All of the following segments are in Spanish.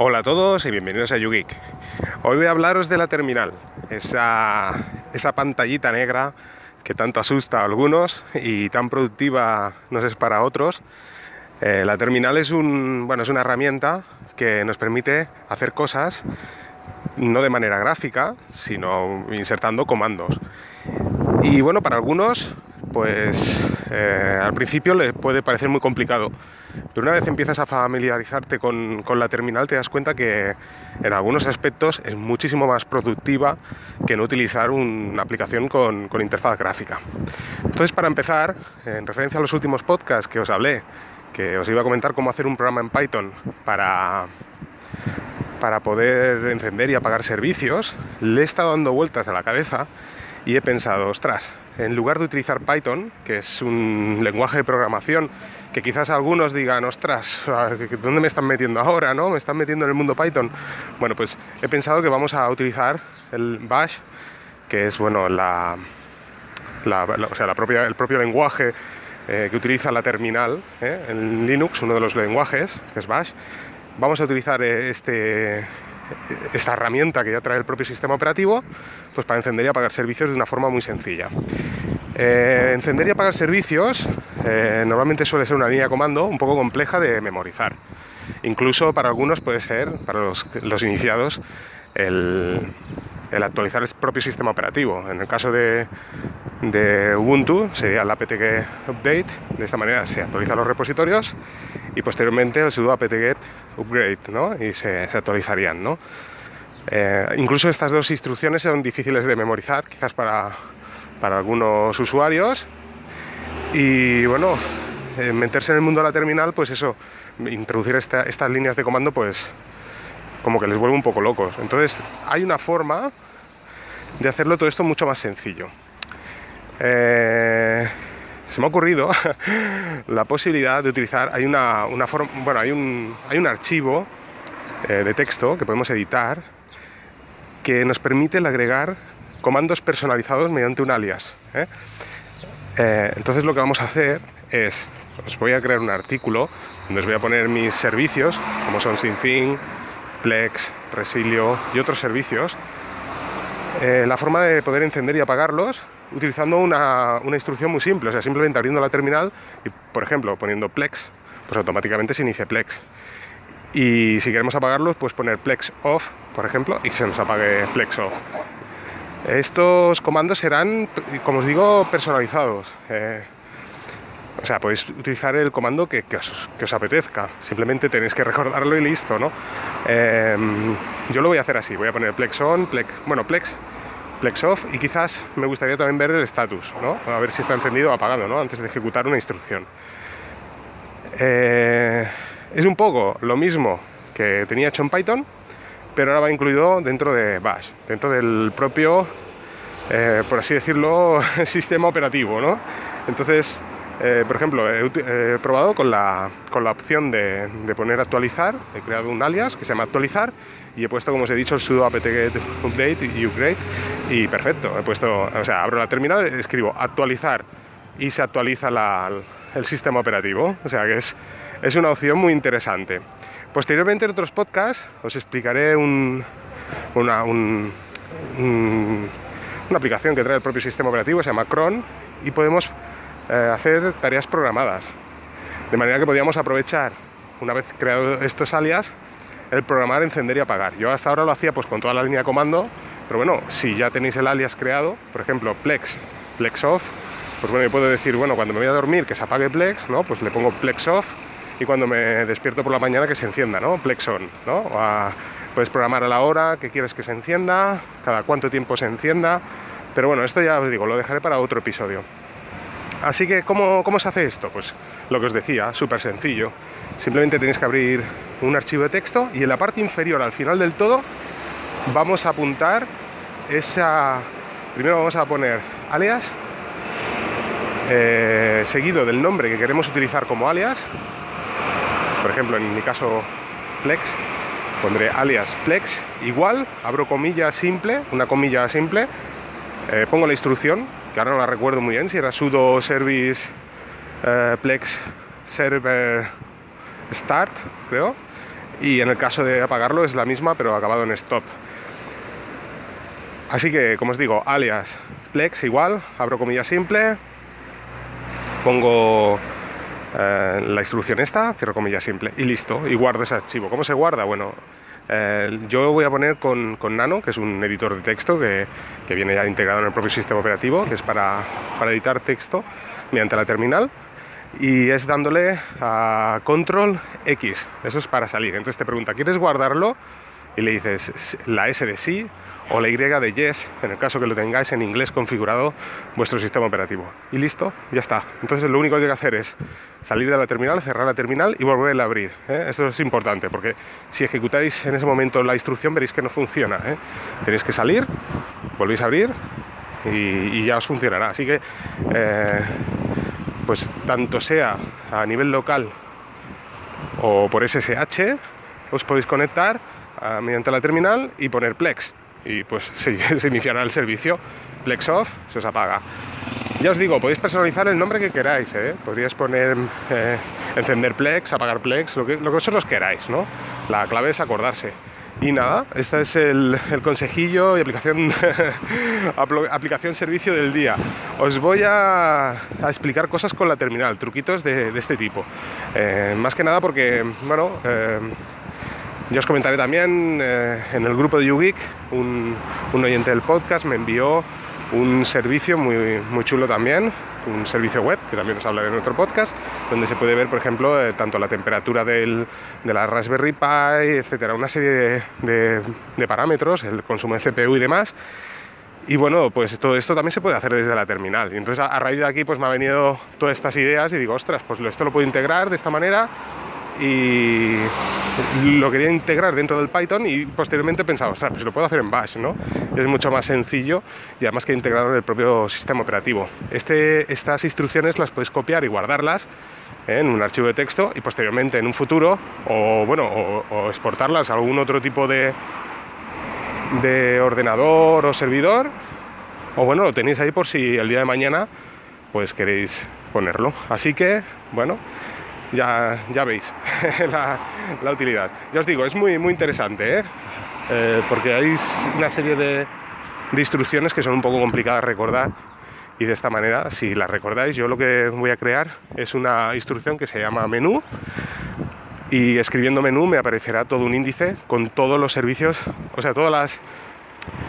Hola a todos y bienvenidos a YouGeek. Hoy voy a hablaros de la terminal, esa, esa pantallita negra que tanto asusta a algunos y tan productiva nos es para otros. Eh, la terminal es, un, bueno, es una herramienta que nos permite hacer cosas no de manera gráfica, sino insertando comandos. Y bueno, para algunos pues eh, al principio les puede parecer muy complicado, pero una vez empiezas a familiarizarte con, la terminal te das cuenta que en algunos aspectos es muchísimo más productiva que no utilizar una aplicación con, interfaz gráfica. Entonces, para empezar, en referencia a los últimos podcasts que os hablé, que os iba a comentar cómo hacer un programa en Python para, para poder encender y apagar servicios, le he estado dando vueltas a la cabeza y he pensado, ostras, en lugar de utilizar Python, que es un lenguaje de programación que quizás algunos digan, ostras, ¿dónde me están metiendo ahora? ¿no? ¿Me están metiendo en el mundo Python? Bueno, pues he pensado que vamos a utilizar el Bash, que es bueno, la, o sea, el propio lenguaje eh, que utiliza la terminal ¿eh? en Linux, uno de los lenguajes, que es Bash. Vamos a utilizar eh, este, esta herramienta que ya trae el propio sistema operativo, pues para encender y apagar servicios de una forma muy sencilla. Eh, encender y apagar servicios eh, normalmente suele ser una línea de comando un poco compleja de memorizar. Incluso para algunos puede ser, para los, iniciados, el, actualizar el propio sistema operativo. En el caso de, Ubuntu sería el apt-get update, de esta manera se actualizan los repositorios y posteriormente el sudo apt-get upgrade ¿no? y se, actualizarían. ¿no? Eh, incluso estas dos instrucciones son difíciles de memorizar, quizás para, para algunos usuarios. Y bueno, eh, meterse en el mundo de la terminal, pues eso, introducir estas líneas de comando, pues como que les vuelve un poco locos. Entonces, hay una forma de hacerlo todo esto mucho más sencillo. Eh, se me ha ocurrido la posibilidad de utilizar, hay una, forma, bueno, hay un, hay un archivo eh, de texto que podemos editar que nos permite agregar comandos personalizados mediante un alias. ¿eh? Entonces lo que vamos a hacer es, os voy a crear un artículo donde os voy a poner mis servicios, como son Sinfin, Plex, Resilio y otros servicios. la forma de poder encender y apagarlos utilizando una, instrucción muy simple, o sea, simplemente abriendo la terminal y, por ejemplo, poniendo Plex, pues automáticamente se inicia Plex. Y si queremos apagarlos, pues poner Plex Off, por ejemplo, y se nos apague Plex Off. Estos comandos serán, como os digo, personalizados. Eh, o sea, podéis utilizar el comando que, os, apetezca. Simplemente tenéis que recordarlo y listo, ¿no? Eh, yo lo voy a hacer así. Voy a poner Plex On, Plex... Bueno, Plex Plex Off y quizás me gustaría también ver el status, ¿no? a ver si está encendido o apagado ¿no? antes de ejecutar una instrucción. Eh, es un poco lo mismo que tenía hecho en Python, pero ahora va incluido dentro de Bash, dentro del propio, eh, por así decirlo, sistema operativo. ¿no? Entonces, eh, por ejemplo, he, probado con la, con la opción de, poner actualizar, he creado un alias que se llama actualizar y he puesto, como os he dicho, el sudo apt-get update y upgrade y perfecto. He puesto, o sea, abro la terminal, escribo actualizar y se actualiza el sistema operativo. O sea que es, es una opción muy interesante. Posteriormente en otros podcasts os explicaré una, una aplicación que trae el propio sistema operativo, se llama Cron, y podemos eh, hacer tareas programadas. De manera que podríamos aprovechar, una vez creado estos alias, el programar, encender y apagar. Yo hasta ahora lo hacía pues con toda la línea de comando, pero bueno, si ya tenéis el alias creado, por ejemplo, Plex, Plex off, pues bueno, yo puedo decir, bueno, cuando me voy a dormir que se apague Plex, ¿no? Pues le pongo Plex off y cuando me despierto por la mañana que se encienda, ¿no? Plex on, ¿no? puedes programar a la hora que quieres que se encienda, cada cuánto tiempo se encienda, pero bueno, esto ya os digo, lo dejaré para otro episodio. Así que, ¿cómo, cómo se hace esto? Pues lo que os decía, súper sencillo. Simplemente tenéis que abrir un archivo de texto y en la parte inferior, al final del todo, vamos a apuntar esa... Primero vamos a poner alias, eh, seguido del nombre que queremos utilizar como alias. Por ejemplo, en mi caso, Plex. Pondré alias Plex, igual, abro comilla simple, una comilla simple, eh, pongo la instrucción, que no la recuerdo muy bien, si era sudo service eh, plex server start, creo, y en el caso de apagarlo es la misma pero acabado en stop. Así que, como os digo, alias Plex igual, abro comillas simple, pongo eh, la instrucción esta, cierro comillas simple y listo, y guardo ese archivo. ¿Cómo se guarda? Bueno, eh, yo voy a poner con, Nano, que es un editor de texto que, viene ya integrado en el propio sistema operativo, que es para, para editar texto mediante la terminal y es dándole a control X, eso es para salir. Entonces te pregunta, ¿quieres guardarlo? Y le dices la S de sí o la Y de yes, en el caso que lo tengáis en inglés configurado vuestro sistema operativo. Y listo, ya está. Entonces lo único que hay que hacer es salir de la terminal, cerrar la terminal y volverla a abrir. ¿eh? Esto es importante porque si ejecutáis en ese momento la instrucción veréis que no funciona. ¿eh? Tenéis que salir, volvéis a abrir y, ya os funcionará. Así que, eh, pues tanto sea a nivel local o por SSH, os podéis conectar mediante la terminal y poner Plex y pues se, iniciará el servicio. Plex off, se os apaga. Ya os digo, podéis personalizar el nombre que queráis, ¿eh? podríais poner eh, encender Plex, apagar Plex, lo que, lo que vosotros queráis, ¿no? La clave es acordarse. Y nada, este es el, consejillo y aplicación, aplicación servicio del día. Os voy a, explicar cosas con la terminal, truquitos de, este tipo. Eh, más que nada porque, bueno, yo os comentaré también eh, en el grupo de YouGeek, un, un, oyente del podcast me envió un servicio muy, muy chulo también, un servicio web, que también os hablaré en otro podcast, donde se puede ver, por ejemplo, eh, tanto la temperatura del, de la Raspberry Pi, etcétera, una serie de, de, parámetros, el consumo de CPU y demás. Y bueno, pues todo esto también se puede hacer desde la terminal. Y entonces a, raíz de aquí pues me han venido todas estas ideas y digo, ostras, pues esto lo puedo integrar de esta manera y lo quería integrar dentro del Python y posteriormente pensaba, ostras, pues lo puedo hacer en Bash, ¿no? Es mucho más sencillo y además que integrado en el propio sistema operativo. Este, estas instrucciones las puedes copiar y guardarlas ¿eh? en un archivo de texto y posteriormente en un futuro o bueno o, exportarlas a algún otro tipo de, de ordenador o servidor o bueno lo tenéis ahí por si el día de mañana pues queréis ponerlo así que bueno ya, ya veis la, utilidad. Ya os digo, es muy, muy interesante, ¿eh? Eh, porque hay una serie de, instrucciones que son un poco complicadas de recordar y de esta manera, si las recordáis, yo lo que voy a crear es una instrucción que se llama menú y escribiendo menú me aparecerá todo un índice con todos los servicios, o sea, todas las,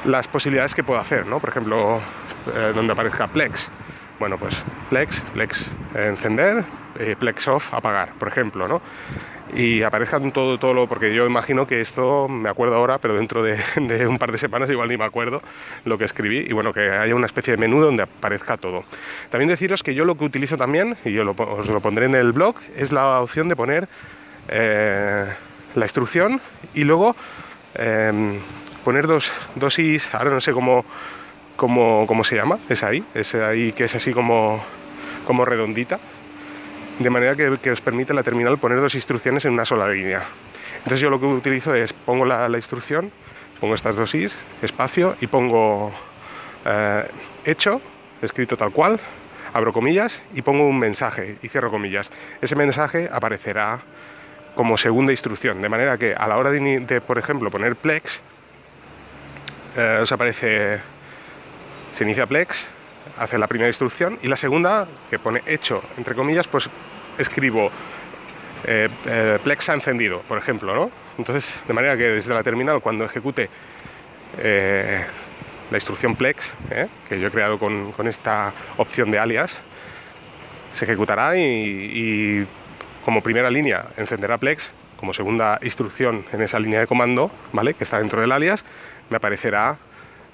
las posibilidades que puedo hacer, ¿no? Por ejemplo, eh, donde aparezca Plex. Bueno, pues Plex, Plex encender, eh, Plex off, apagar, por ejemplo, ¿no? Y aparezcan todo, todo lo, porque yo imagino que esto, me acuerdo ahora, pero dentro de, un par de semanas igual ni me acuerdo lo que escribí, y bueno, que haya una especie de menú donde aparezca todo. También deciros que yo lo que utilizo también, y yo os lo pondré en el blog, es la opción de poner eh, la instrucción y luego em, poner dos dosis, ahora no sé cómo, cómo, cómo se llama, es ahí, es ahí que es así como, como redondita de manera que, os permite la terminal poner dos instrucciones en una sola línea. Entonces yo lo que utilizo es pongo la, instrucción, pongo estas dos is, espacio y pongo eh, hecho, escrito tal cual, abro comillas y pongo un mensaje y cierro comillas. Ese mensaje aparecerá como segunda instrucción, de manera que a la hora de, por ejemplo, poner plex, eh, os aparece, se inicia plex, hace la primera instrucción y la segunda, que pone hecho, entre comillas, pues escribo eh, eh, Plex ha encendido, por ejemplo, ¿no? Entonces, de manera que desde la terminal, cuando ejecute eh, la instrucción Plex, que yo he creado con, esta opción de alias, se ejecutará y, como primera línea encenderá Plex, como segunda instrucción en esa línea de comando, ¿vale? Que está dentro del alias, me aparecerá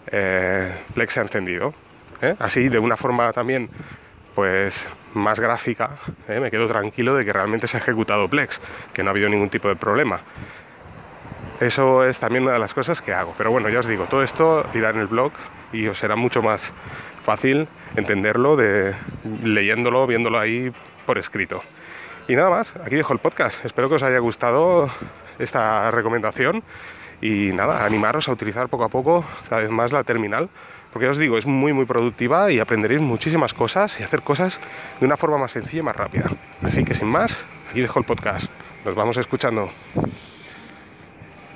Plex ha encendido. Así, de una forma también pues más gráfica, ¿eh? me quedo tranquilo de que realmente se ha ejecutado Plex, que no ha habido ningún tipo de problema. Eso es también una de las cosas que hago. Pero bueno, ya os digo, todo esto irá en el blog y os será mucho más fácil entenderlo de leyéndolo, viéndolo ahí por escrito. Y nada más, aquí dejo el podcast. Espero que os haya gustado esta recomendación y nada, animaros a utilizar poco a poco cada vez más la terminal porque os digo, es muy muy productiva y aprenderéis muchísimas cosas y hacer cosas de una forma más sencilla y más rápida. Así que sin más, aquí dejo el podcast. Nos vamos escuchando.